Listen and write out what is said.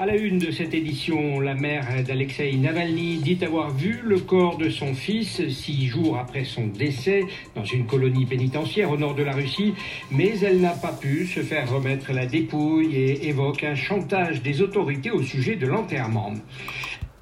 À la une de cette édition, la mère d'Alexei Navalny dit avoir vu le corps de son fils six jours après son décès dans une colonie pénitentiaire au nord de la Russie, mais elle n'a pas pu se faire remettre la dépouille et évoque un chantage des autorités au sujet de l'enterrement.